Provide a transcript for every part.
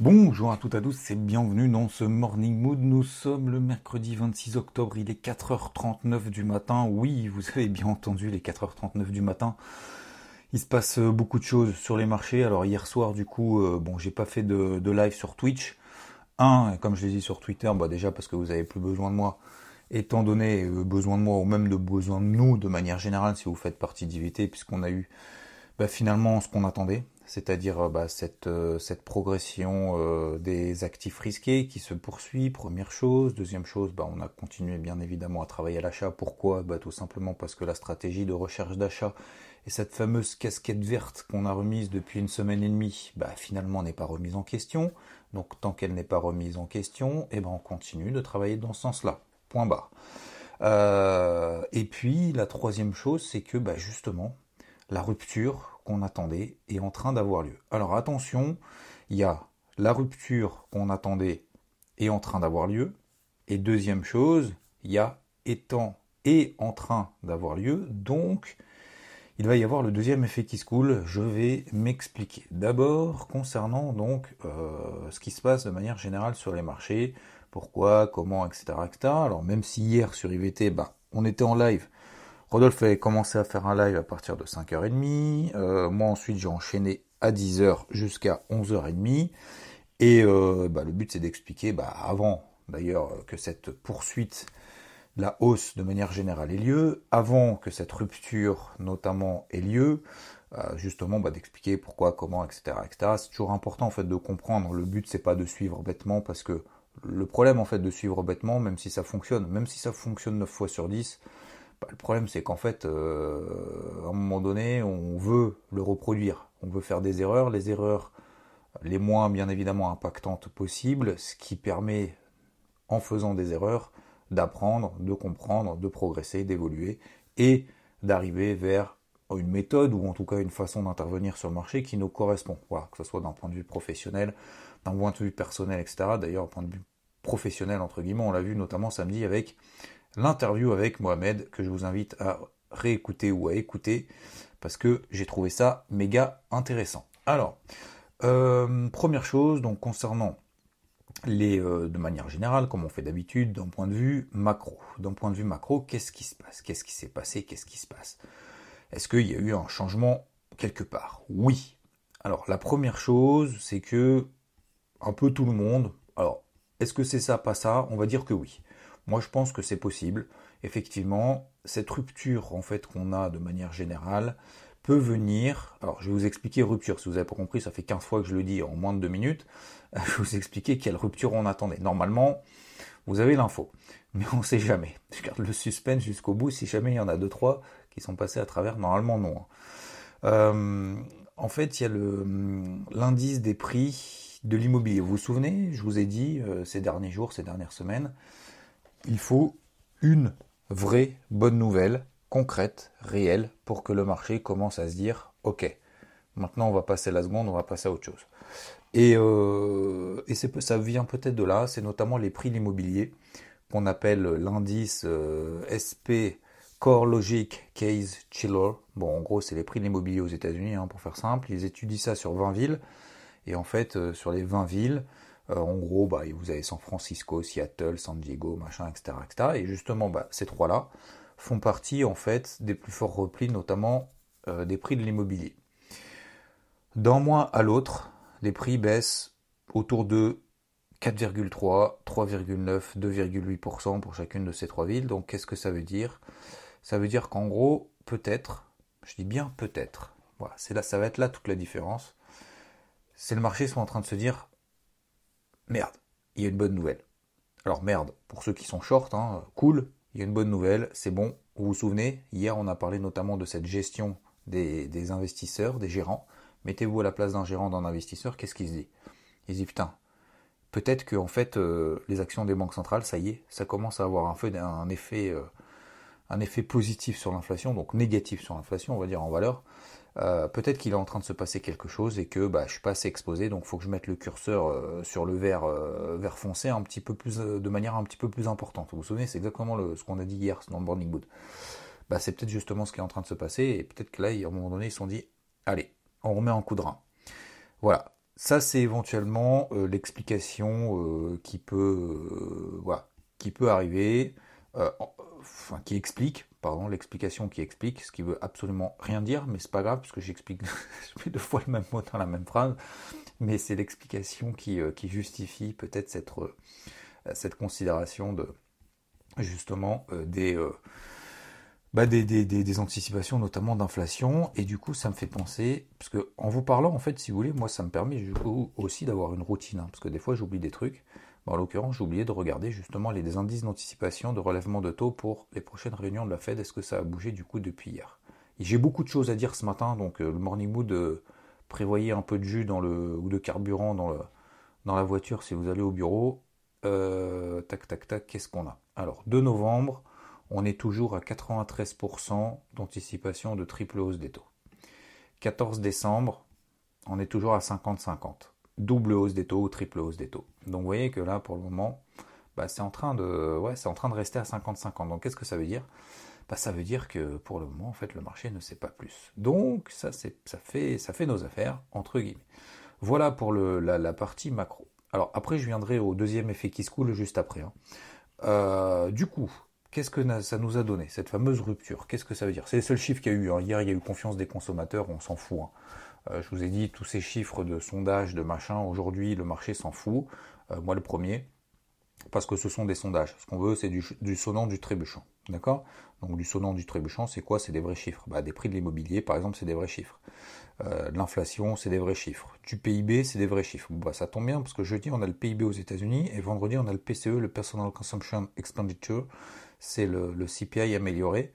Bonjour à toutes et à tous, c'est bienvenue dans ce Morning Mood. Nous sommes le mercredi 26 octobre, il est 4h39 du matin. Oui, vous avez bien entendu les 4h39 du matin. Il se passe euh, beaucoup de choses sur les marchés. Alors hier soir, du coup, euh, bon, j'ai pas fait de, de live sur Twitch. Un, comme je l'ai dit sur Twitter, bah déjà parce que vous avez plus besoin de moi, étant donné euh, besoin de moi ou même de besoin de nous de manière générale si vous faites partie d'IVT, puisqu'on a eu bah, finalement ce qu'on attendait, c'est-à-dire bah, cette, cette progression des actifs risqués qui se poursuit, première chose. Deuxième chose, bah, on a continué bien évidemment à travailler à l'achat. Pourquoi? Bah, Tout simplement parce que la stratégie de recherche d'achat et cette fameuse casquette verte qu'on a remise depuis une semaine et demie, bah, finalement n'est pas remise en question. Donc tant qu'elle n'est pas remise en question, eh ben, on continue de travailler dans ce sens-là. Point barre. Euh, et puis la troisième chose, c'est que bah, justement, la rupture qu'on attendait est en train d'avoir lieu. Alors attention, il y a la rupture qu'on attendait est en train d'avoir lieu. Et deuxième chose, il y a étant et en train d'avoir lieu. Donc, il va y avoir le deuxième effet qui se coule, je vais m'expliquer. D'abord, concernant donc euh, ce qui se passe de manière générale sur les marchés, pourquoi, comment, etc. etc. Alors même si hier sur IVT, bah, on était en live, Rodolphe avait commencé à faire un live à partir de 5h30, euh, moi ensuite j'ai enchaîné à 10h jusqu'à 11h30, et euh, bah, le but c'est d'expliquer, bah, avant d'ailleurs que cette poursuite la hausse de manière générale ait lieu, avant que cette rupture notamment ait lieu, euh, justement bah, d'expliquer pourquoi, comment, etc. etc. C'est toujours important en fait de comprendre. Le but c'est pas de suivre bêtement parce que le problème en fait de suivre bêtement, même si ça fonctionne, même si ça fonctionne 9 fois sur 10, bah, le problème c'est qu'en fait euh, à un moment donné on veut le reproduire, on veut faire des erreurs, les erreurs les moins bien évidemment impactantes possibles, ce qui permet en faisant des erreurs d'apprendre, de comprendre, de progresser, d'évoluer et d'arriver vers une méthode ou en tout cas une façon d'intervenir sur le marché qui nous correspond. Voilà, que ce soit d'un point de vue professionnel, d'un point de vue personnel, etc. D'ailleurs, d'un point de vue professionnel, entre guillemets, on l'a vu notamment samedi avec l'interview avec Mohamed que je vous invite à réécouter ou à écouter parce que j'ai trouvé ça méga intéressant. Alors, euh, première chose, donc concernant les, euh, de manière générale, comme on fait d'habitude, d'un point de vue macro. D'un point de vue macro, qu'est-ce qui se passe? Qu'est-ce qui s'est passé? Qu'est-ce qui se passe? Est-ce qu'il y a eu un changement quelque part? Oui. Alors, la première chose, c'est que un peu tout le monde. Alors, est-ce que c'est ça, pas ça? On va dire que oui. Moi, je pense que c'est possible. Effectivement, cette rupture en fait qu'on a de manière générale peut venir. Alors, je vais vous expliquer rupture. Si vous n'avez pas compris, ça fait 15 fois que je le dis en moins de deux minutes. je vais vous expliquer quelle rupture on attendait. Normalement, vous avez l'info, mais on ne sait jamais. Je garde le suspense jusqu'au bout. Si jamais il y en a deux trois qui sont passés à travers, normalement non. Hein. Euh, en fait, il y a l'indice des prix de l'immobilier. Vous vous souvenez, je vous ai dit euh, ces derniers jours, ces dernières semaines, il faut une vraie bonne nouvelle, concrète, réelle, pour que le marché commence à se dire, ok, maintenant on va passer la seconde, on va passer à autre chose. Et, euh, ça vient peut-être de là, c'est notamment les prix de l'immobilier qu'on appelle l'indice euh, SP Core Logic Case Chiller. Bon, en gros, c'est les prix de l'immobilier aux États-Unis, hein, pour faire simple. Ils étudient ça sur 20 villes. Et en fait, euh, sur les 20 villes, en gros, bah, vous avez San Francisco, Seattle, San Diego, machin, etc. etc. et justement, bah, ces trois-là font partie en fait des plus forts replis, notamment euh, des prix de l'immobilier. D'un mois à l'autre, les prix baissent autour de 4,3, 3,9, 2,8% pour chacune de ces trois villes. Donc qu'est-ce que ça veut dire? Ça veut dire qu'en gros, peut-être, je dis bien peut-être, voilà, c'est là, ça va être là toute la différence. C'est le marché sont en train de se dire merde, il y a une bonne nouvelle. Alors merde, pour ceux qui sont short, hein, cool, il y a une bonne nouvelle, c'est bon. Vous vous souvenez, hier on a parlé notamment de cette gestion des investisseurs, des gérants Mettez-vous à la place d'un gérant, d'un investisseur, qu'est-ce qu'il se dit? Il se dit putain, peut-être que en fait euh, les actions des banques centrales, ça y est, ça commence à avoir euh, un effet positif sur l'inflation, donc négatif sur l'inflation, on va dire en valeur. Euh, peut-être qu'il est en train de se passer quelque chose et que bah, je suis pas assez exposé, donc il faut que je mette le curseur sur le vert, vert foncé un petit peu plus, de manière un petit peu plus importante. Vous vous souvenez, c'est exactement ce qu'on a dit hier dans le Morning Mood. Bah, c'est peut-être justement ce qui est en train de se passer et peut-être que là, à un moment donné, ils se sont dit, allez, on remet en coup de rein. Voilà, ça, c'est éventuellement euh, l'explication euh, qui peut, euh, voilà, qui peut arriver, enfin qui explique, pardon, l'explication qui explique, ce qui veut absolument rien dire, mais c'est pas grave parce que j'explique deux fois le même mot dans la même phrase, mais c'est l'explication qui, qui, justifie peut-être cette, cette considération de justement des bah, des, des, anticipations notamment d'inflation. Et du coup ça me fait penser parce que en vous parlant en fait si vous voulez moi ça me permet aussi d'avoir une routine hein, parce que des fois j'oublie des trucs en l'occurrence j'ai oublié de regarder justement les indices d'anticipation de relèvement de taux pour les prochaines réunions de la Fed est-ce que ça a bougé du coup depuis hier? J'ai beaucoup de choses à dire ce matin donc euh, le morning mood euh, prévoyez un peu de jus ou de carburant dans la voiture si vous allez au bureau euh, tac tac tac qu'est-ce qu'on a? Alors 2 novembre on est toujours à 93% d'anticipation de triple hausse des taux. 14 décembre, on est toujours à 50-50. Double hausse des taux triple hausse des taux. Donc vous voyez que là, pour le moment, bah, c'est en, train de, rester à 50-50. Donc qu'est-ce que ça veut dire? Bah, Ça veut dire que pour le moment, en fait, le marché ne sait pas plus. Donc ça, ça, fait, ça fait nos affaires, entre guillemets. Voilà pour la, partie macro. Alors après, je viendrai au deuxième effet qui se coule juste après. Hein. Euh, du coup, Qu'est-ce que ça nous a donné, cette fameuse rupture? Qu'est-ce que ça veut dire? C'est les seuls chiffres qu'il y a eu. Hein. Hier, il y a eu confiance des consommateurs, on s'en fout. Hein. Euh, je vous ai dit, tous ces chiffres de sondage, de machin, aujourd'hui, le marché s'en fout. Euh, moi, le premier, parce que ce sont des sondages. Ce qu'on veut, c'est du, du, sonnant, du trébuchant. D'accord? Donc, du sonnant, du trébuchant, c'est quoi? C'est des vrais chiffres. Bah, des prix de l'immobilier, par exemple, c'est des vrais chiffres. Euh, l'inflation, c'est des vrais chiffres. Du PIB, c'est des vrais chiffres. bah, ça tombe bien, parce que jeudi, on a le PIB aux États-Unis, et vendredi, on a le PCE, le Personal Consumption Expenditure c'est le, CPI amélioré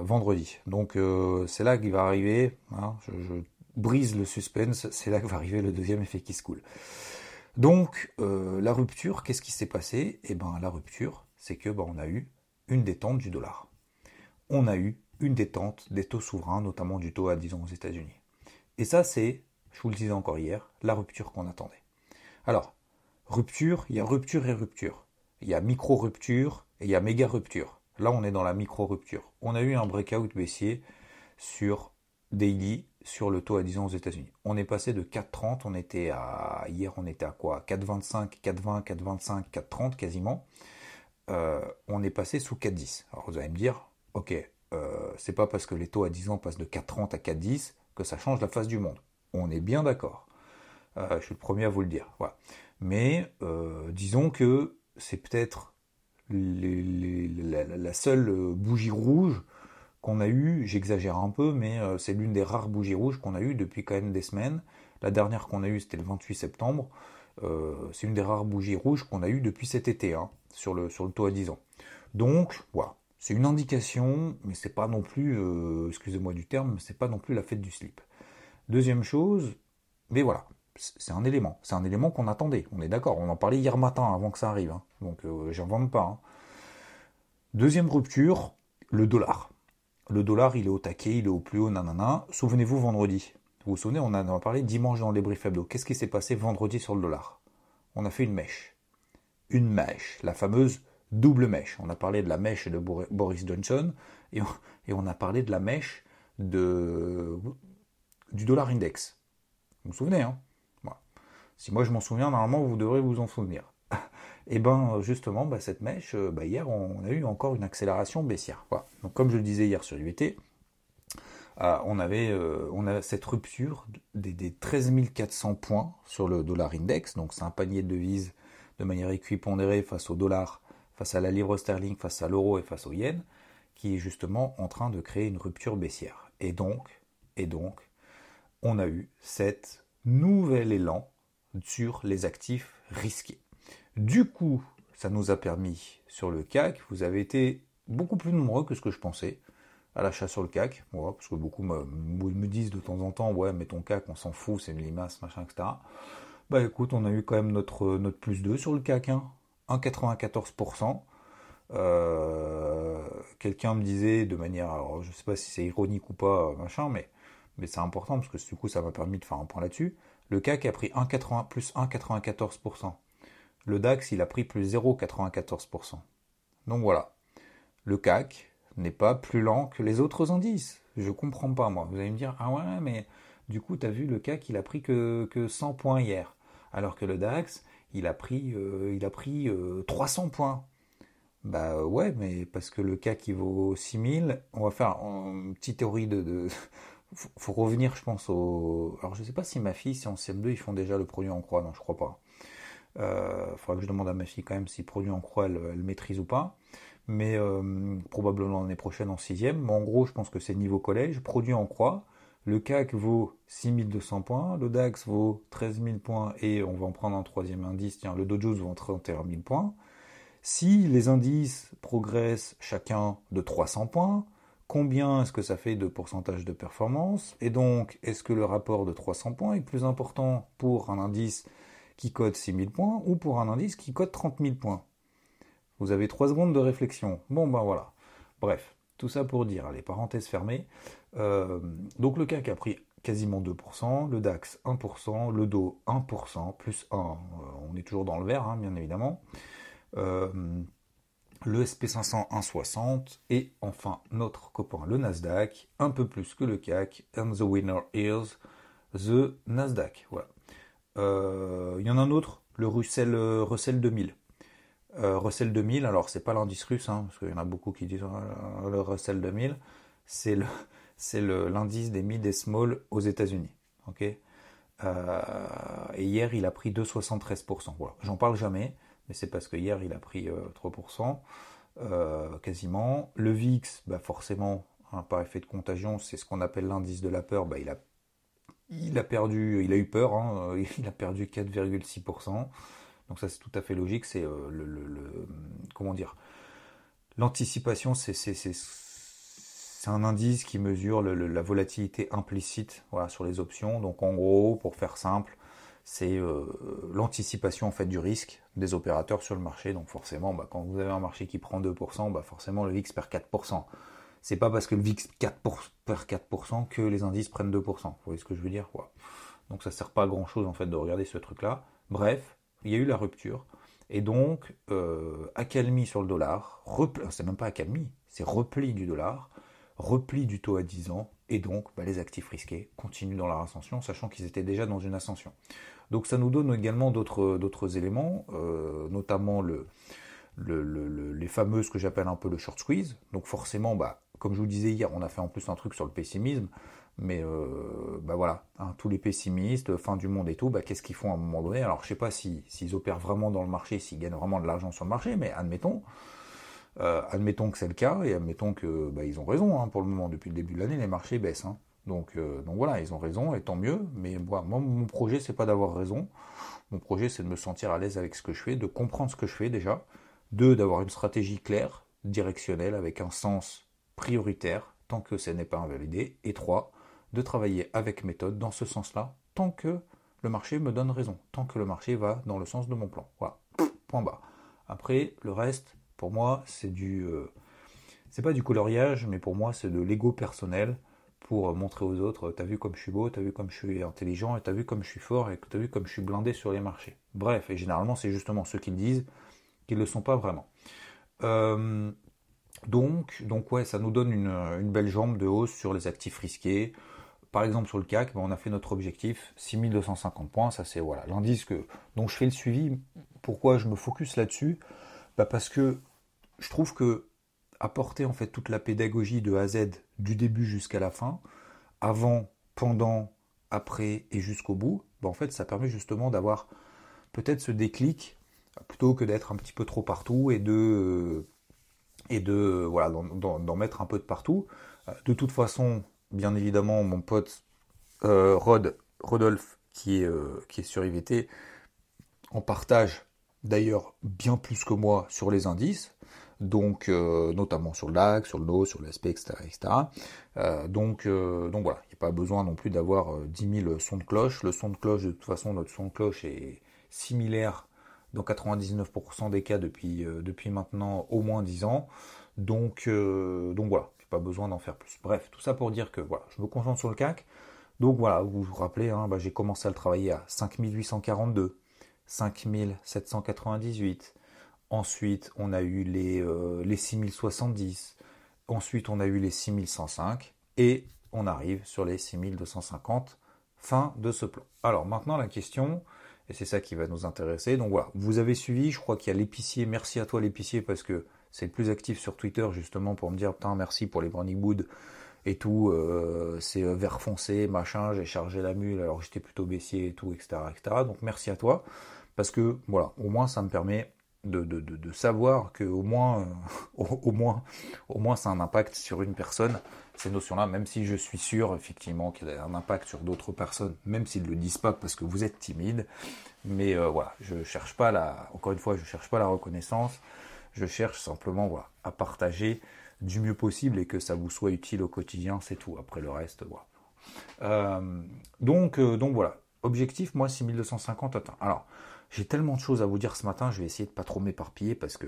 vendredi. Donc c'est là qu'il va arriver, hein, brise le suspense, c'est là que va arriver le deuxième effet qui se coule. Donc euh, la rupture, qu'est-ce qui s'est passé? Eh ben la rupture, c'est que ben, a eu une détente du dollar. On a eu une détente des taux souverains, notamment du taux à 10 ans aux États-Unis. Et ça, c'est, je vous le disais encore hier, la rupture qu'on attendait. Alors, rupture, il y a rupture et rupture. Il y a micro-rupture, et il y a méga rupture. Là, on est dans la micro-rupture. On a eu un breakout baissier sur daily sur le taux à 10 ans aux États-Unis. On est passé de 4,30, on était à hier on était à quoi? 4,25, 4,20, 4,25, 4,30 quasiment. Euh, on est passé sous 4,10. Alors vous allez me dire, ok, euh, c'est pas parce que les taux à 10 ans passent de 4,30 à 4,10 que ça change la face du monde. On est bien d'accord. Euh, je suis le premier à vous le dire. Mais disons que c'est peut-être la, seule euh, bougie rouge qu'on a eue, j'exagère un peu, mais euh, c'est l'une des rares bougies rouges qu'on a eues depuis quand même des semaines. La dernière qu'on a eue, c'était le 28 septembre. Euh, c'est une des rares bougies rouges qu'on a eues depuis cet été, hein, sur, le, sur taux à 10 ans. Donc, voilà. C'est une indication, mais c'est pas non plus, excusez-moi du terme, c'est pas non plus la fête du slip. Deuxième chose, mais voilà, c'est un élément. C'est un élément qu'on attendait. On est d'accord. On en parlait hier matin avant que ça arrive. Hein. Donc euh, j'invente pas. Hein. Deuxième rupture, le dollar. Le dollar, il est au taquet, il est au plus haut, nanana. Souvenez-vous vendredi. Vous vous souvenez, on en a parlé dimanche dans les briefs hebdo. Qu'est-ce qui s'est passé vendredi sur le dollar? On a fait une mèche. Une mèche, la fameuse double mèche. On a parlé de la mèche de Boris Johnson et on, a parlé de la mèche de, du dollar index. Vous vous souvenez, hein? Si moi je m'en souviens, normalement vous devrez vous en souvenir. Et eh ben justement, bah, cette mèche, euh, bah, hier on a eu encore une accélération baissière. Donc comme je le disais hier sur l'UVT, euh, on avait euh, on a cette rupture des, 13 400 points sur le dollar index. Donc c'est un panier de devises de manière équipondérée face au dollar, face à la livre sterling, face à l'euro et face au yen, qui est justement en train de créer une rupture baissière. Et donc, et donc, on a eu cet nouvel élan sur les actifs risqués. Du coup, ça nous a permis sur le CAC, vous avez été beaucoup plus nombreux que ce que je pensais. à l'achat sur le CAC, parce que beaucoup me, disent de temps en temps, ouais, mais ton CAC, on s'en fout, c'est une limace, machin, etc. Bah écoute, on a eu quand même notre, notre plus 2 sur le CAC, hein, 1,94%. Euh, quelqu'un me disait de manière, alors je sais pas si c'est ironique ou pas, machin, mais, mais c'est important parce que du coup ça m'a permis de faire un point là-dessus. Le CAC a pris 1,80, plus 1,94%. Le DAX, il a pris plus 0,94%. Donc voilà. Le CAC n'est pas plus lent que les autres indices. Je comprends pas, moi. Vous allez me dire, ah ouais, mais du coup, tu vu, le CAC, il a pris que, que 100 points hier. Alors que le DAX, il a pris, euh, il a pris 300 euh, points. Bah ouais, mais parce que le CAC, il vaut 6000. On va faire une petite théorie de... de... faut revenir, je pense, au... Alors, je sais pas si ma fille, si en CM2, ils font déjà le produit en croix. Non, je crois pas. Il euh, faudra que je demande à ma fille quand même si produit en croix, elle, maîtrise ou pas mais euh, probablement l'année prochaine en sixième. Mais en gros, je pense que c'est niveau collège. Produit en croix, le CAC vaut 6200 points, le DAX vaut 13 000 points et on va en prendre un troisième indice, tiens, le Dow Jones vaut 31 000 points. Si les indices progressent chacun de 300 points, combien est-ce que ça fait de pourcentage de performance? Et donc, est-ce que le rapport de 300 points est plus important pour un indice qui code 6000 points ou pour un indice qui code 30 000 points vous avez trois secondes de réflexion. Bon, ben voilà. Bref, tout ça pour dire, les parenthèses fermées. Euh, donc le CAC a pris quasiment 2%, le DAX 1%, le DO 1%, plus 1, euh, on est toujours dans le vert, hein, bien évidemment. Euh, le SP500 1,60 et enfin notre copain le Nasdaq, un peu plus que le CAC, and the winner is the Nasdaq. Voilà. Il y en a un autre, le Russell, Russell 2000. Euh, Russell 2000, alors c'est pas l'indice russe, hein, parce qu'il y en a beaucoup qui disent euh, le Russell 2000, c'est le, c'est l'indice des mid et small aux États-Unis. Ok? Euh, et hier, il a pris 2,73%. Voilà. J'en parle jamais, mais c'est parce que hier, il a pris 3%, quasiment. Le VIX, bah forcément, hein, par effet de contagion, c'est ce qu'on appelle l'indice de la peur. Bah, il a, il a perdu, il a eu peur, hein, il a perdu 4,6%. Donc ça c'est tout à fait logique, c'est euh, le, comment dire l'anticipation, c'est un indice qui mesure la volatilité implicite sur les options. Donc en gros, pour faire simple, c'est euh, l'anticipation du risque des opérateurs sur le marché. Donc forcément, bah, quand vous avez un marché qui prend 2%, bah, forcément le VIX perd 4%. C'est pas parce que le VIX perd 4% que les indices prennent 2%. Vous voyez ce que je veux dire? Donc ça sert pas à grand chose en fait de regarder ce truc là. Bref, il y a eu la rupture. Et donc, euh, accalmie sur le dollar, c'est même pas accalmie, c'est repli du dollar, repli du taux à 10 ans, et donc bah, les actifs risqués continuent dans leur ascension, sachant qu'ils étaient déjà dans une ascension. Donc ça nous donne également d'autres éléments, euh, notamment le, les fameux, ce que j'appelle un peu le short squeeze. Donc forcément, bah, comme je vous disais hier, on a fait en plus un truc sur le pessimisme. Mais euh, bah voilà, hein, tous les pessimistes, fin du monde et tout, bah, qu'est-ce qu'ils font à un moment donné? Alors je sais pas s'ils opèrent vraiment dans le marché, s'ils gagnent vraiment de l'argent sur le marché, mais admettons, euh, admettons que c'est le cas et admettons que bah, ils ont raison hein, pour le moment. Depuis le début de l'année, les marchés baissent. Hein. Donc, euh, donc voilà, ils ont raison et tant mieux. Mais moi, mon projet, c'est pas d'avoir raison. Mon projet, c'est de me sentir à l'aise avec ce que je fais, de comprendre ce que je fais déjà. Deux, d'avoir une stratégie claire, directionnelle, avec un sens prioritaire, tant que ce n'est pas invalidé. Et trois, de travailler avec méthode dans ce sens-là, tant que le marché me donne raison, tant que le marché va dans le sens de mon plan. Voilà, point bas. Après, le reste, pour moi, c'est du. Euh, c'est pas du coloriage, mais pour moi, c'est de l'ego personnel pour montrer aux autres t'as vu comme je suis beau, t'as vu comme je suis intelligent, et t'as vu comme je suis fort, et t'as vu comme je suis blindé sur les marchés. Bref, et généralement, c'est justement ceux qui le disent qui ne le sont pas vraiment. Euh, donc, donc ouais, ça nous donne une, belle jambe de hausse sur les actifs risqués. Par exemple, sur le CAC, ben, on a fait notre objectif 6250 points. Ça, c'est voilà l'indice que, dont je fais le suivi. Pourquoi je me focus là-dessus? Ben, Parce que je trouve que apporter en fait toute la pédagogie de A à Z du début jusqu'à la fin, avant, pendant, après et jusqu'au bout, ben, en fait, ça permet justement d'avoir peut-être ce déclic plutôt que d'être un petit peu trop partout et de et de voilà d'en mettre un peu de partout. De toute façon, bien évidemment mon pote euh, Rod, Rodolphe, qui est, euh, qui est sur IVT, en partage d'ailleurs bien plus que moi sur les indices. donc notamment sur le lac, sur le dos, sur l'aspect, etc. etc. donc, donc voilà, il n'y a pas besoin non plus d'avoir 10 000 sons de cloche. Le son de cloche, de toute façon, notre son de cloche est similaire dans 99% des cas depuis, depuis maintenant au moins 10 ans. Donc, donc voilà, pas besoin d'en faire plus. Bref, tout ça pour dire que voilà, je me concentre sur le CAC. Donc voilà, vous vous rappelez, hein, bah, j'ai commencé à le travailler à 5842, 5798. Ensuite, on a eu les, euh, les 6070. Ensuite, on a eu les 6105. Et on arrive sur les 6250. Fin de ce plan. Alors maintenant, la question, et c'est ça qui va nous intéresser. Donc voilà, vous avez suivi, je crois qu'il y a l'épicier. Merci à toi l'épicier parce que c'est le plus actif sur Twitter justement pour me dire putain merci pour les brownie wood et tout, euh, c'est euh, vert foncé, machin, j'ai chargé la mule alors j'étais plutôt baissier et tout, etc., etc. Donc merci à toi, parce que voilà, au moins ça me permet de, savoir que au moins, euh, au, moins, au moins ça a un impact sur une personne, ces notions-là, même si je suis sûr effectivement qu'il y a un impact sur d'autres personnes, même s'ils ne le disent pas parce que vous êtes timide. Mais voilà, je cherche pas la, encore une fois, je cherche pas la reconnaissance. Je cherche simplement voilà, à partager du mieux possible et que ça vous soit utile au quotidien, c'est tout. Après le reste, voilà. Euh, donc, euh, donc voilà. Objectif, moi, 6250 atteint. Alors, j'ai tellement de choses à vous dire ce matin, je vais essayer de pas trop m'éparpiller parce que,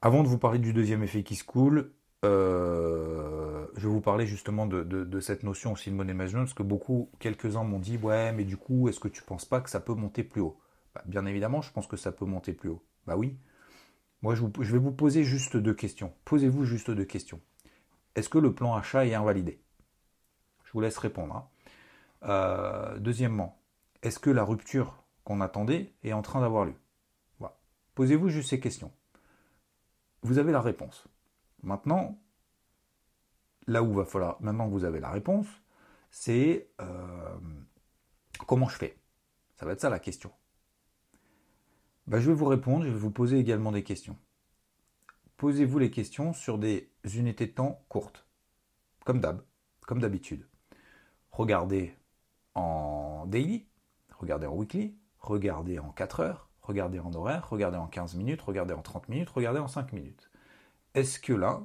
avant de vous parler du deuxième effet qui se coule, euh, je vais vous parler justement de, cette notion aussi de money management, parce que beaucoup, quelques-uns m'ont dit, ouais, mais du coup, est-ce que tu penses pas que ça peut monter plus haut? Bah, Bien évidemment, je pense que ça peut monter plus haut. Bah oui, moi, je, vais vous poser juste deux questions. Posez-vous juste deux questions. Est-ce que le plan achat est invalidé? Je vous laisse répondre. Hein. Euh, deuxièmement, est-ce que la rupture qu'on attendait est en train d'avoir lieu voilà. Posez-vous juste ces questions. Vous avez la réponse. Maintenant, là où va falloir, maintenant que vous avez la réponse, c'est euh, comment je fais? Ça va être ça la question. Bah, je vais vous répondre, je vais vous poser également des questions. Posez-vous les questions sur des unités de temps courtes, comme d'hab, comme d'habitude. Regardez en daily, regardez en weekly, regardez en 4 heures, regardez en horaire, regardez en 15 minutes, regardez en 30 minutes, regardez en 5 minutes. Est-ce que là,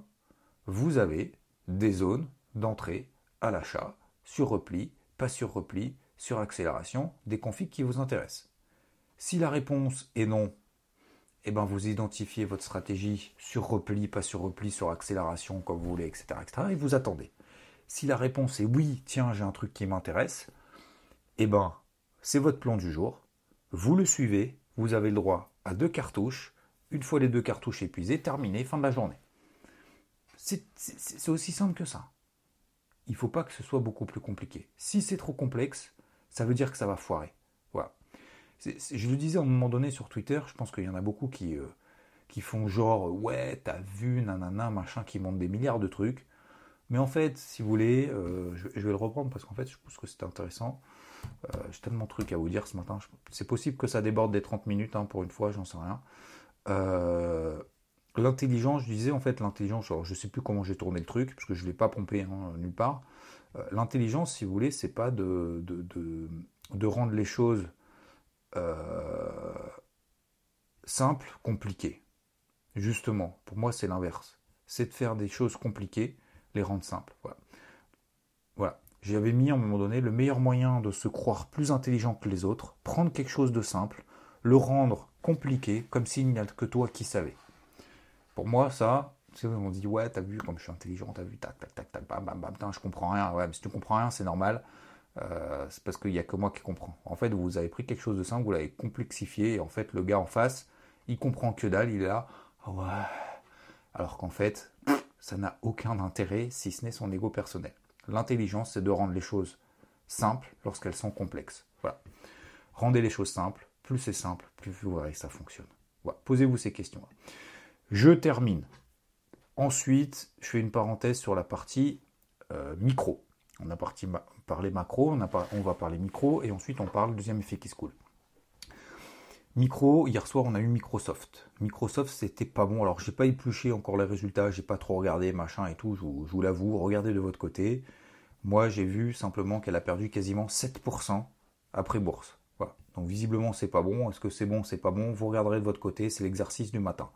vous avez des zones d'entrée à l'achat sur repli, pas sur repli, sur accélération, des configs qui vous intéressent? Si la réponse est non, eh ben vous identifiez votre stratégie sur repli, pas sur repli, sur accélération, comme vous voulez, etc., et vous attendez. Si la réponse est oui, tiens, j'ai un truc qui m'intéresse, eh ben c'est votre plan du jour, vous le suivez, vous avez le droit à deux cartouches, une fois les deux cartouches épuisées, terminé, fin de la journée. C'est aussi simple que ça. Il ne faut pas que ce soit beaucoup plus compliqué. Si c'est trop complexe, ça veut dire que ça va foirer je le disais à un moment donné sur Twitter, je pense qu'il y en a beaucoup qui, euh, qui font genre ouais, t'as vu, nanana, machin, qui montent des milliards de trucs. Mais en fait, si vous voulez, euh, je, vais le reprendre parce qu'en fait, je pense que c'est intéressant. Euh, j'ai tellement de trucs à vous dire ce matin. C'est possible que ça déborde des 30 minutes hein, pour une fois, j'en sais rien. l'intelligence, je disais en fait, l'intelligence, je je sais plus comment j'ai tourné le truc, parce que je ne l'ai pas pompé hein, nulle part. l'intelligence, si vous voulez, c'est pas de, de, rendre les choses euh, simple, compliqué. Justement, pour moi, c'est l'inverse. C'est de faire des choses compliquées, les rendre simples. Voilà. J'avais mis à un moment donné le meilleur moyen de se croire plus intelligent que les autres, prendre quelque chose de simple, le rendre compliqué, comme s'il n'y a que toi qui savais. Pour moi, ça, on dit ouais, t'as vu comme je suis intelligent, t'as vu, tac, tac, tac, tac, bam, bam, bam, je comprends rien. Ouais, mais si tu comprends rien, c'est normal. Euh, c'est parce qu'il n'y a que moi qui comprends. En fait, vous avez pris quelque chose de simple, vous l'avez complexifié, et en fait, le gars en face, il comprend que dalle, il est là, ah ouais. Alors qu'en fait, ça n'a aucun intérêt si ce n'est son ego personnel. L'intelligence, c'est de rendre les choses simples lorsqu'elles sont complexes. Voilà. Rendez les choses simples, plus c'est simple, plus vous verrez que ça fonctionne. Voilà. Posez-vous ces questions. Je termine. Ensuite, je fais une parenthèse sur la partie euh, micro. On a parlé macro, on, on, va parler micro, et ensuite on parle deuxième effet qui se coule. Micro, hier soir on a eu Microsoft. Microsoft c'était pas bon, alors j'ai pas épluché encore les résultats, j'ai pas trop regardé, machin et tout, je vous, l'avoue, regardez de votre côté. Moi j'ai vu simplement qu'elle a perdu quasiment 7% après bourse. Voilà. Donc visiblement c'est pas bon, est-ce que c'est bon, c'est pas bon, vous regarderez de votre côté, c'est l'exercice du matin.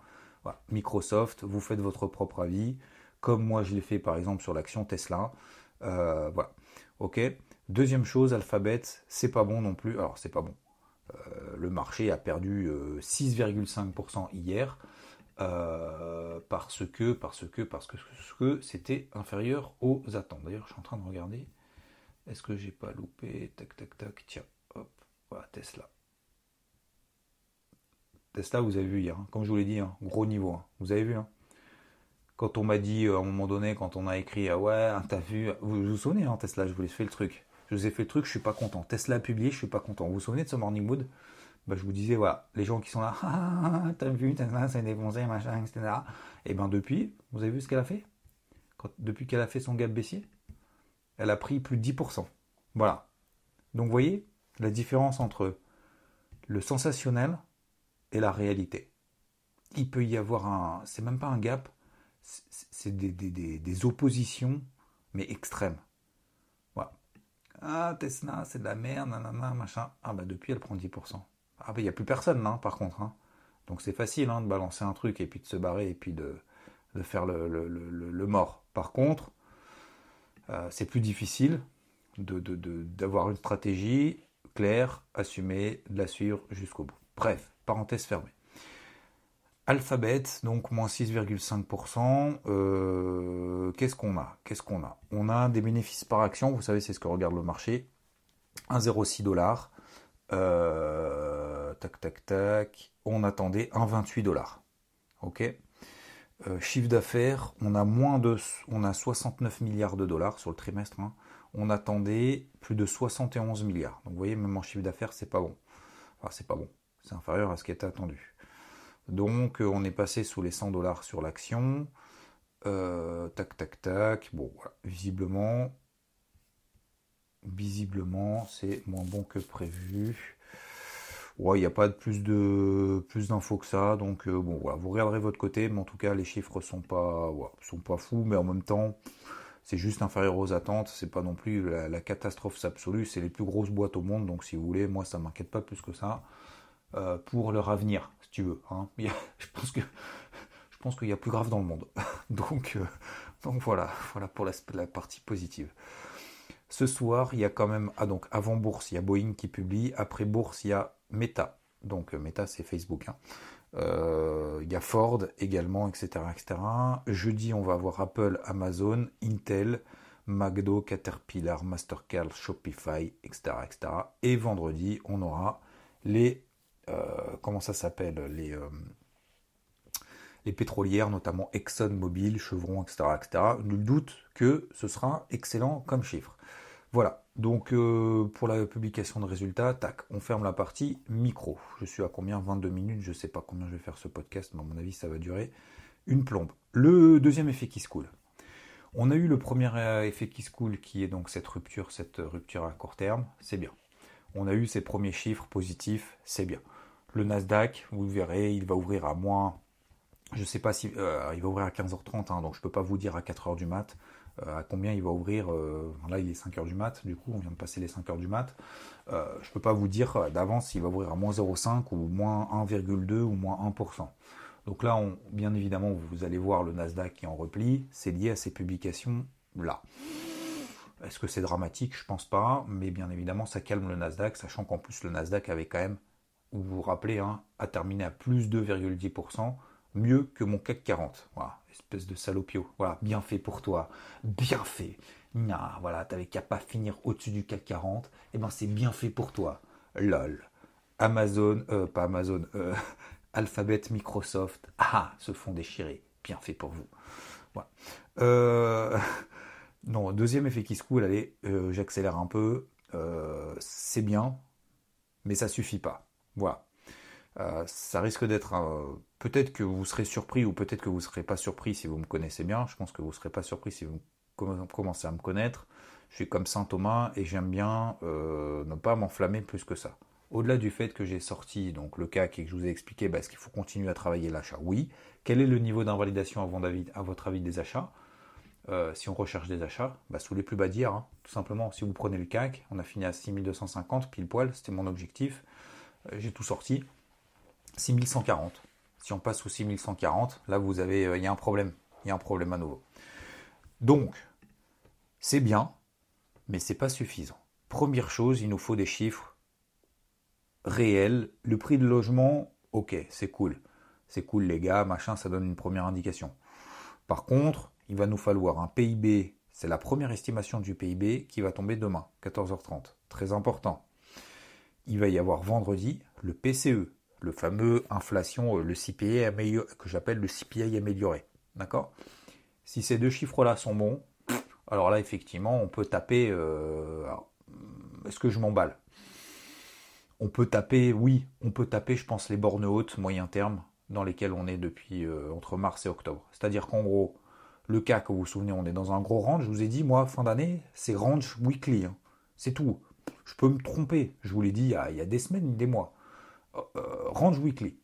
Microsoft, vous faites votre propre avis, comme moi je l'ai fait par exemple sur l'action Tesla. Euh, voilà. Ok. Deuxième chose, Alphabet, c'est pas bon non plus. Alors c'est pas bon. Euh, le marché a perdu 6,5% hier parce que parce que parce que, c'était inférieur aux attentes. D'ailleurs, je suis en train de regarder. Est-ce que j'ai pas loupé? Tac tac tac. Tiens, hop. Voilà, Tesla. Tesla, vous avez vu hier, hein. comme je vous l'ai dit, hein, gros niveau. Hein. vous avez vu. Quand on m'a dit euh, à un moment donné, quand on a écrit ah ouais, t'as vu, vous vous souvenez, Tesla, je vous ai fait le truc. Je vous ai fait le truc, je suis pas content. Tesla a publié, je suis pas content. Vous vous souvenez de ce Morning Mood? Bah, Je vous disais, voilà, les gens qui sont là, ah, t'as vu, Tesla, c'est défoncé, machin, etc. Et eh bien depuis, vous avez vu ce qu'elle a fait? Depuis qu'elle a fait son gap baissier, elle a pris plus de 10%. Voilà. Donc vous voyez la différence entre le sensationnel et la réalité. Il peut y avoir un. C'est même pas un gap, c'est des, oppositions, mais extrêmes. Ah, Tesla, c'est de la merde, nanana, machin. Ah, bah depuis, elle prend 10%. Ah, bah il n'y a plus personne, hein, par contre. Hein. Donc c'est facile hein, de balancer un truc et puis de se barrer et puis de, faire le, mort. Par contre, euh, c'est plus difficile d'avoir une stratégie claire, assumée, de la suivre jusqu'au bout. Bref, parenthèse fermée. Alphabet, donc moins 6,5%. Euh, qu'est-ce qu'on a? Qu'est-ce qu'on a? On a des bénéfices par action, vous savez, c'est ce que regarde le marché. 1,06 dollars. Euh, tac, tac, tac. On attendait 1,28 dollars. Ok? Euh, Chiffre d'affaires, on a moins de, on a 69 milliards de dollars sur le trimestre. Hein. On attendait plus de 71 milliards. Donc vous voyez, même en chiffre d'affaires, c'est pas bon. Enfin, c'est pas bon. C'est inférieur à ce qui était attendu. Donc euh, on est passé sous les 100 dollars sur l'action. Euh, tac, tac, tac. Bon, voilà. Visiblement, visiblement, c'est moins bon que prévu. Ouais, il n'y a pas plus d'infos que ça, donc euh, bon voilà, vous regarderez votre côté, mais en tout cas les chiffres sont pas sont pas fous, mais en même temps c'est juste inférieur aux attentes, c'est pas non plus la, catastrophe absolue, c'est les plus grosses boîtes au monde, donc si vous voulez, moi ça m'inquiète pas plus que ça. Pour leur avenir, tu veux. Hein. je pense que je pense qu'il y a plus grave dans le monde. donc, euh, donc voilà, voilà pour la, partie positive. Ce soir, il y a quand même ah donc avant bourse, il y a Boeing qui publie. Après bourse, il y a Meta. Donc euh, Meta, c'est Facebook. Hein. il y Ford également, etc., etc. Jeudi, on va avoir Apple, Amazon, Intel, McDo, Caterpillar, Mastercard, Shopify, etc., etc. Et vendredi, on aura les euh, comment ça s'appelle les, euh, les pétrolières, notamment ExxonMobil, Chevron, etc., etc. Nul doute que ce sera excellent comme chiffre. Voilà, donc euh, pour la publication de résultats, tac, on ferme la partie micro. Je suis à combien? 22 minutes, je ne sais pas combien je vais faire ce podcast, mais à mon avis ça va durer une plombe. Le deuxième effet qui se coule. On a eu le premier effet qui se coule qui est donc cette rupture, cette rupture à court terme, c'est bien. On a eu ces premiers chiffres positifs, c'est bien. Le Nasdaq, vous verrez, il va ouvrir à moins. Je ne sais pas si. Euh, il va ouvrir à 15h30, hein, donc je ne peux pas vous dire à 4h du mat. Euh, à combien il va ouvrir. Euh, là, il est 5h du mat, du coup, on vient de passer les 5h du mat. je ne peux pas vous dire d'avance s'il va ouvrir à moins 0,5 ou moins 1,2 ou moins 1%. Donc là, bien évidemment, vous allez voir le Nasdaq qui est en repli. C'est lié à ces publications-là. Est-ce que c'est dramatique? Je pense pas, mais bien évidemment, ça calme le Nasdaq, sachant qu'en plus le Nasdaq avait quand même vous vous rappelez, hein, a terminé à plus 2,10%, mieux que mon CAC 40. Voilà, espèce de salopio. Voilà, bien fait pour toi. Bien fait. Nah, voilà, t'avais qu'à pas finir au-dessus du CAC 40. Eh ben, c'est bien fait pour toi. LOL. Amazon, euh, pas Amazon, euh, Alphabet, Microsoft, ah, se font déchirer. Bien fait pour vous. Voilà. Euh, non, deuxième effet qui se coule, allez, j'accélère un peu. c'est bien, mais ça suffit pas. Voilà. Euh, ça risque d'être peut-être que vous serez surpris ou peut-être que vous ne serez pas surpris si vous me connaissez bien. Je pense que vous ne serez pas surpris si vous commencez à me connaître. Je suis comme Saint Thomas et j'aime bien euh, ne pas m'enflammer plus que ça. Au-delà du fait que j'ai sorti donc le CAC et que je vous ai expliqué bah, est-ce qu'il faut continuer à travailler l'achat? Oui. Quel est le niveau d'invalidation à, votre avis des achats? Euh, si on recherche des achats, bah, sous les plus bas d'hier, hein. tout simplement, si vous prenez le CAC, on a fini à 6250, pile poil, c'était mon objectif. Euh, j'ai tout sorti. 6140. Si on passe sous 6140, là vous avez, il y a un problème. Il y a un problème à nouveau. Donc, c'est bien, mais c'est pas suffisant. Première chose, il nous faut des chiffres réels. Le prix de logement, ok, c'est cool. C'est cool les gars, machin, ça donne une première indication. Par contre, il va nous falloir un PIB, c'est la première estimation du PIB qui va tomber demain, 14h30. Très important. Il va y avoir vendredi le PCE, le fameux inflation, euh, le CPI que j'appelle le CPI amélioré. D'accord? Si ces deux chiffres-là sont bons, alors là, effectivement, on peut taper. Euh, est-ce que je m'emballe? On peut taper, oui, on peut taper, je pense, les bornes hautes, moyen terme, dans lesquelles on est depuis euh, entre mars et octobre. C'est-à-dire qu'en gros, le que vous vous souvenez, on est dans un gros range. Je vous ai dit, moi, fin d'année, c'est range weekly. Hein. C'est tout. Je peux me tromper. Je vous l'ai dit il y, a, des semaines, des mois. Euh, range weekly.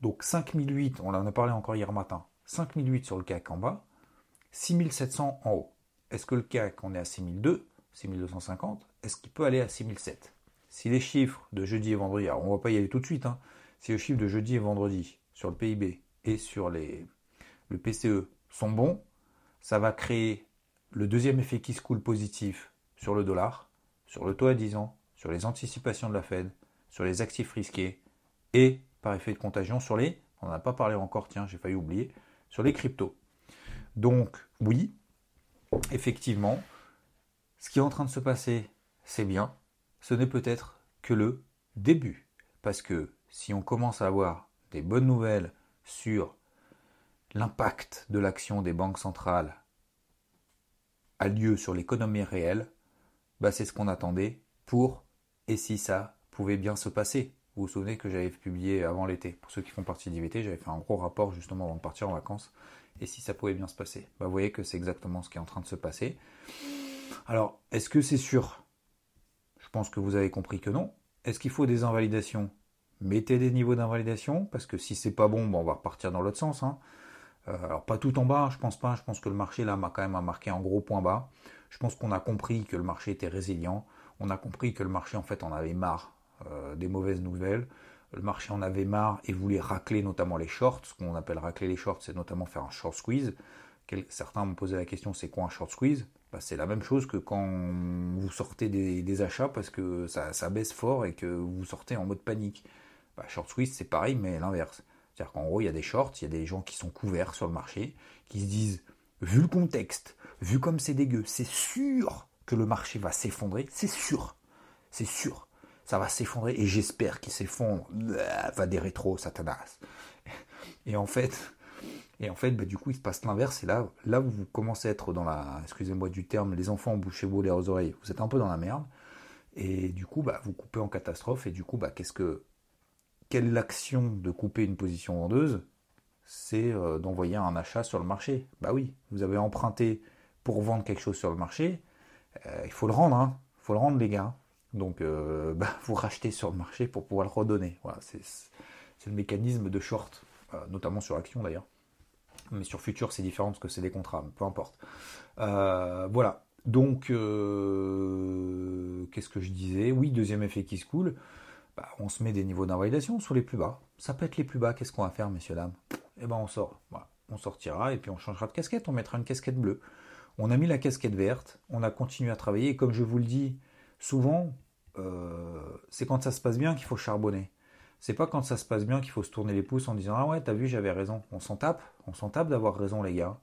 Donc 5008, on en a parlé encore hier matin. 5008 sur le CAC en bas, 6700 en haut. Est-ce que le CAC, on est à 6002, 6250 Est-ce qu'il peut aller à 6007 Si les chiffres de jeudi et vendredi, alors on ne va pas y aller tout de suite, hein, si les chiffres de jeudi et vendredi sur le PIB et sur les, le PCE sont bons, ça va créer le deuxième effet qui se coule positif sur le dollar, sur le taux à 10 ans, sur les anticipations de la Fed, sur les actifs risqués et par effet de contagion sur les, on n'en a pas parlé encore, tiens, j'ai failli oublier, sur les cryptos. Donc oui, effectivement, ce qui est en train de se passer, c'est bien. Ce n'est peut-être que le début. Parce que si on commence à avoir des bonnes nouvelles sur l'impact de l'action des banques centrales a lieu sur l'économie réelle, bah c'est ce qu'on attendait pour et si ça pouvait bien se passer. Vous vous souvenez que j'avais publié avant l'été. Pour ceux qui font partie d'IVT, j'avais fait un gros rapport justement avant de partir en vacances et si ça pouvait bien se passer? Bah, vous voyez que c'est exactement ce qui est en train de se passer. Alors, est-ce que c'est sûr? Je pense que vous avez compris que non. Est-ce qu'il faut des invalidations? Mettez des niveaux d'invalidation, parce que si c'est pas bon, on va repartir dans l'autre sens. Hein. Euh, alors pas tout en bas, je pense pas. Je pense que le marché là m'a quand même marqué un gros point bas. Je pense qu'on a compris que le marché était résilient. On a compris que le marché en fait en avait marre euh, des mauvaises nouvelles le marché en avait marre et voulait racler notamment les shorts. Ce qu'on appelle racler les shorts, c'est notamment faire un short squeeze. Certains m'ont posé la question, c'est quoi un short squeeze? Bah, C'est la même chose que quand vous sortez des, achats parce que ça, baisse fort et que vous sortez en mode panique. Bah, short squeeze, c'est pareil, mais l'inverse. C'est-à-dire qu'en gros, il y a des shorts, il y a des gens qui sont couverts sur le marché, qui se disent, vu le contexte, vu comme c'est dégueu, c'est sûr que le marché va s'effondrer, c'est sûr, c'est sûr ça va s'effondrer et j'espère qu'il s'effondre. Va des rétros, satanas. Et en fait, et en fait, bah, du coup, il se passe l'inverse. Et là, là, vous commencez à être dans la, excusez-moi du terme, les enfants bouchez-vous les oreilles. Vous êtes un peu dans la merde. Et du coup, bah, vous coupez en catastrophe. Et du coup, bah, qu'est-ce que, quelle l'action de couper une position vendeuse C'est euh, d'envoyer un achat sur le marché. Bah oui, vous avez emprunté pour vendre quelque chose sur le marché. Euh, il faut le rendre, hein. Il faut le rendre, les gars. Donc, euh, bah, vous rachetez sur le marché pour pouvoir le redonner. Voilà, c'est le mécanisme de short, notamment sur action d'ailleurs. Mais sur futur, c'est différent parce que c'est des contrats, peu importe. Voilà. Donc, qu'est-ce que je disais? Oui, deuxième effet qui se coule. Bah, on se met des niveaux d'invalidation sur les plus bas. Ça peut être les plus bas. Qu'est-ce qu'on va faire, messieurs, dames? Eh ben, on sort. On sortira et puis on changera de casquette. On mettra une casquette bleue. On a mis la casquette verte. On a continué à travailler. Et comme je vous le dis, souvent, euh, c'est quand ça se passe bien qu'il faut charbonner. C'est pas quand ça se passe bien qu'il faut se tourner les pouces en disant Ah ouais, t'as vu, j'avais raison. On s'en tape, on s'en tape d'avoir raison, les gars.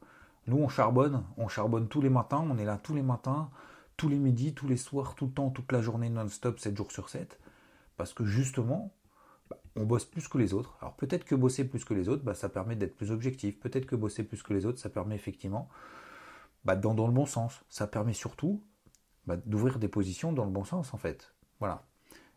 Nous, on charbonne, on charbonne tous les matins, on est là tous les matins, tous les midis, tous les soirs, tout le temps, toute la journée non-stop, 7 jours sur 7. Parce que justement, bah, on bosse plus que les autres. Alors peut-être que bosser plus que les autres, bah, ça permet d'être plus objectif. Peut-être que bosser plus que les autres, ça permet effectivement bah, dans, dans le bon sens. Ça permet surtout bah, d'ouvrir des positions dans le bon sens en fait. Voilà.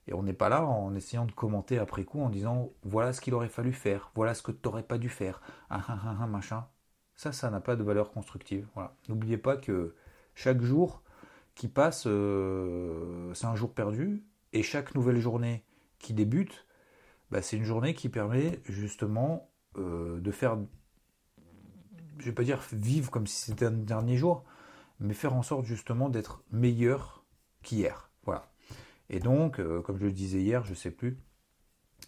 Et on n'est pas là en essayant de commenter après coup en disant voilà ce qu'il aurait fallu faire, voilà ce que tu n'aurais pas dû faire, ah, ah, ah, machin. Ça, ça n'a pas de valeur constructive. Voilà. N'oubliez pas que chaque jour qui passe, euh, c'est un jour perdu, et chaque nouvelle journée qui débute, bah, c'est une journée qui permet justement euh, de faire, je vais pas dire vivre comme si c'était un dernier jour, mais faire en sorte justement d'être meilleur qu'hier. Voilà. Et donc, euh, comme je le disais hier, je sais plus,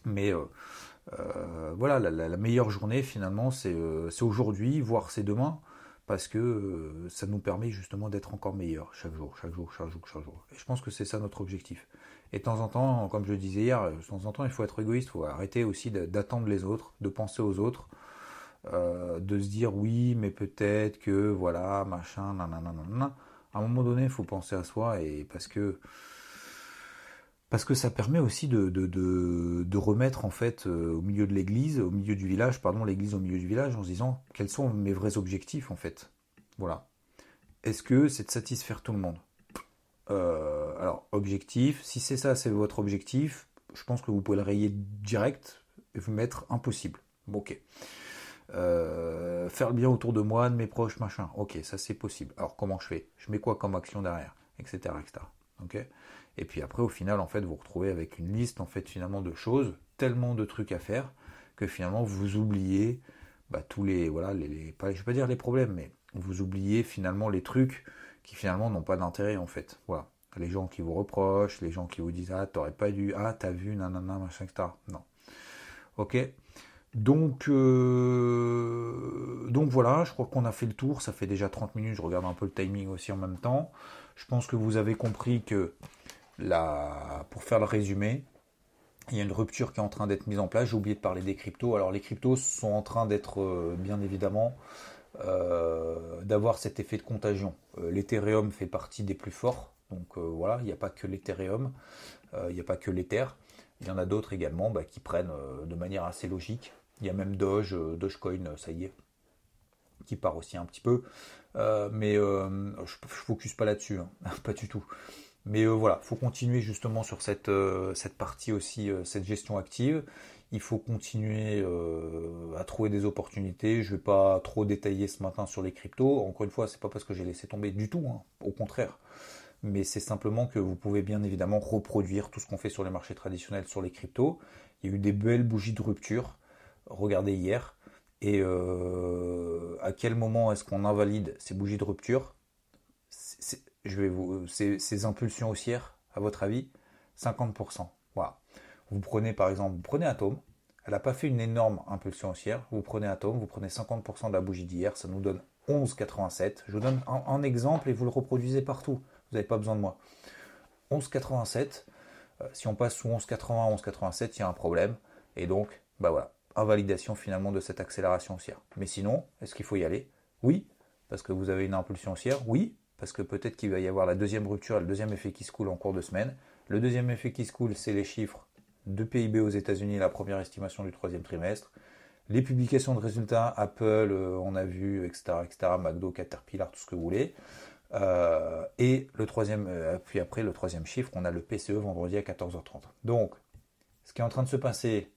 mais euh, voilà, la, meilleure journée finalement, c'est aujourd'hui, voire c'est demain, parce que ça nous permet justement d'être encore meilleur chaque jour, chaque jour, chaque jour, chaque jour. Et je pense que c'est ça notre objectif. Et de temps en temps, comme je le disais hier, de temps en temps, il faut être égoïste, il faut arrêter aussi d'attendre les autres, de penser aux autres, euh, de se dire oui, mais peut-être que voilà, machin, nanana. À un moment donné, il faut penser à soi et parce que parce que ça permet aussi de, de, remettre en fait euh, au milieu de l'église, au milieu du village, pardon, l'église au milieu du village, en se disant quels sont mes vrais objectifs en fait. Voilà. Est-ce que c'est de satisfaire tout le monde? Euh, alors, objectif, si c'est ça, c'est votre objectif, je pense que vous pouvez le rayer direct et vous mettre impossible. ok. Euh, faire le bien autour de moi, de mes proches, machin. Ok, ça c'est possible. Alors comment je fais? Je mets quoi comme action derrière? Etc. etc. Ok et puis après, au final, en fait, vous vous retrouvez avec une liste en fait finalement de choses, tellement de trucs à faire que finalement vous oubliez bah, tous les voilà les, vais pas dire les problèmes, mais vous oubliez finalement les trucs qui finalement n'ont pas d'intérêt en fait. Voilà. Les gens qui vous reprochent, les gens qui vous disent Ah, t'aurais pas dû, ah, t'as vu, nanana, machin, etc. Non. Ok donc, euh, donc voilà, je crois qu'on a fait le tour. Ça fait déjà 30 minutes. Je regarde un peu le timing aussi en même temps. Je pense que vous avez compris que la, pour faire le résumé, il y a une rupture qui est en train d'être mise en place. J'ai oublié de parler des cryptos. Alors les cryptos sont en train d'être euh, bien évidemment d'avoir cet effet de contagion. Euh, L'Ethereum fait partie des plus forts, donc euh, voilà, il n'y a pas que l'Ethereum, il n'y a pas que l'Ether, il y en a d'autres également bah, qui prennent de manière assez logique. Il y a même Doge, Dogecoin, ça y est, qui part aussi un petit peu. mais je ne focus pas là-dessus, hein, pas du tout. Mais voilà, il faut continuer justement sur cette, cette partie aussi, cette gestion active il faut continuer euh, à trouver des opportunités. Je ne vais pas trop détailler ce matin sur les cryptos. Encore une fois, c'est pas parce que j'ai laissé tomber du tout, hein. au contraire. Mais c'est simplement que vous pouvez bien évidemment reproduire tout ce qu'on fait sur les marchés traditionnels sur les cryptos. Il y a eu des belles bougies de rupture. Regardez hier. Et euh, à quel moment est-ce qu'on invalide ces bougies de rupture? Ces impulsions haussières, à votre avis? 50%. Voilà. Vous prenez par exemple, vous prenez Atom, elle n'a pas fait une énorme impulsion haussière, vous prenez Atom, vous prenez 50% de la bougie d'hier, ça nous donne 11,87. Je vous donne un, exemple et vous le reproduisez partout, vous n'avez pas besoin de moi. 11,87, euh, si on passe sous 11,80, 11,87, il y a un problème, et donc, bah voilà, invalidation finalement de cette accélération haussière. Mais sinon, est-ce qu'il faut y aller? Oui, parce que vous avez une impulsion haussière, oui, parce que peut-être qu'il va y avoir la deuxième rupture le deuxième effet qui se coule en cours de semaine. Le deuxième effet qui se coule, c'est les chiffres de PIB aux États-Unis, la première estimation du troisième trimestre. Les publications de résultats, Apple, euh, on a vu, etc., etc., McDo, Caterpillar, tout ce que vous voulez. Euh, et le troisième, euh, puis après le troisième chiffre, on a le PCE vendredi à 14h30. Donc, ce qui est en train de se passer,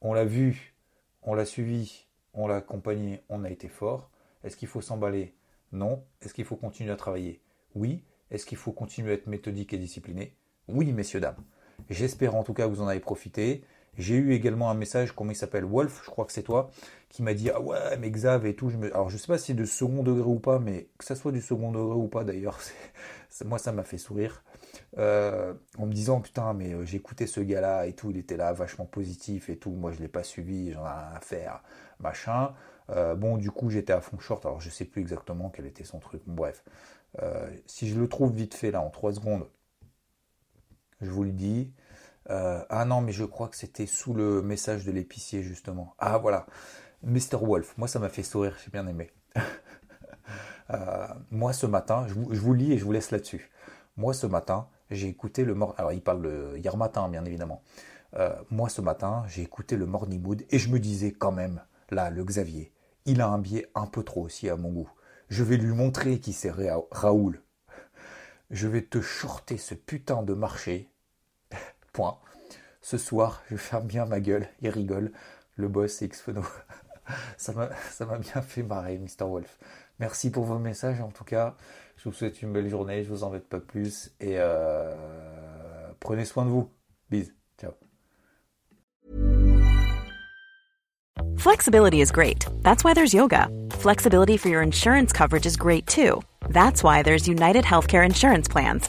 on l'a vu, on l'a suivi, on l'a accompagné, on a été fort. Est-ce qu'il faut s'emballer? Non. Est-ce qu'il faut continuer à travailler? Oui. Est-ce qu'il faut continuer à être méthodique et discipliné? Oui, messieurs, dames. J'espère en tout cas que vous en avez profité. J'ai eu également un message, comment il s'appelle Wolf, je crois que c'est toi, qui m'a dit Ah ouais, mais Xav et tout. Alors je sais pas si c'est de second degré ou pas, mais que ça soit du second degré ou pas d'ailleurs, moi ça m'a fait sourire. Euh, en me disant Putain, mais euh, écouté ce gars-là et tout, il était là vachement positif et tout. Moi je l'ai pas suivi, j'en ai rien à faire, machin. Euh, bon, du coup j'étais à fond short, alors je sais plus exactement quel était son truc. Bref, si je le trouve vite fait là en 3 secondes, je vous le dis. Euh, ah non, mais je crois que c'était sous le message de l'épicier, justement. Ah voilà, Mr. Wolf. Moi, ça m'a fait sourire, j'ai bien aimé. Euh, moi, ce matin, je vous, lis et je vous laisse là-dessus. Moi, ce matin, j'ai écouté le... Mor Alors, il parle hier matin, bien évidemment. Euh, moi, ce matin, j'ai écouté le Morning Mood et je me disais quand même, là, le Xavier, il a un biais un peu trop aussi à mon goût. Je vais lui montrer qui c'est Raoul. Je vais te shorter ce putain de marché Point. Ce soir, je ferme bien ma gueule. Il rigole. Le boss, c'est Xphono. ça m'a bien fait marrer, Mr. Wolf. Merci pour vos messages, en tout cas. Je vous souhaite une belle journée. Je vous embête pas plus. Et euh, prenez soin de vous. Bisous. Ciao. Flexibility is great. That's why there's yoga. Flexibility for your insurance coverage is great too. That's why there's United Healthcare Insurance Plans.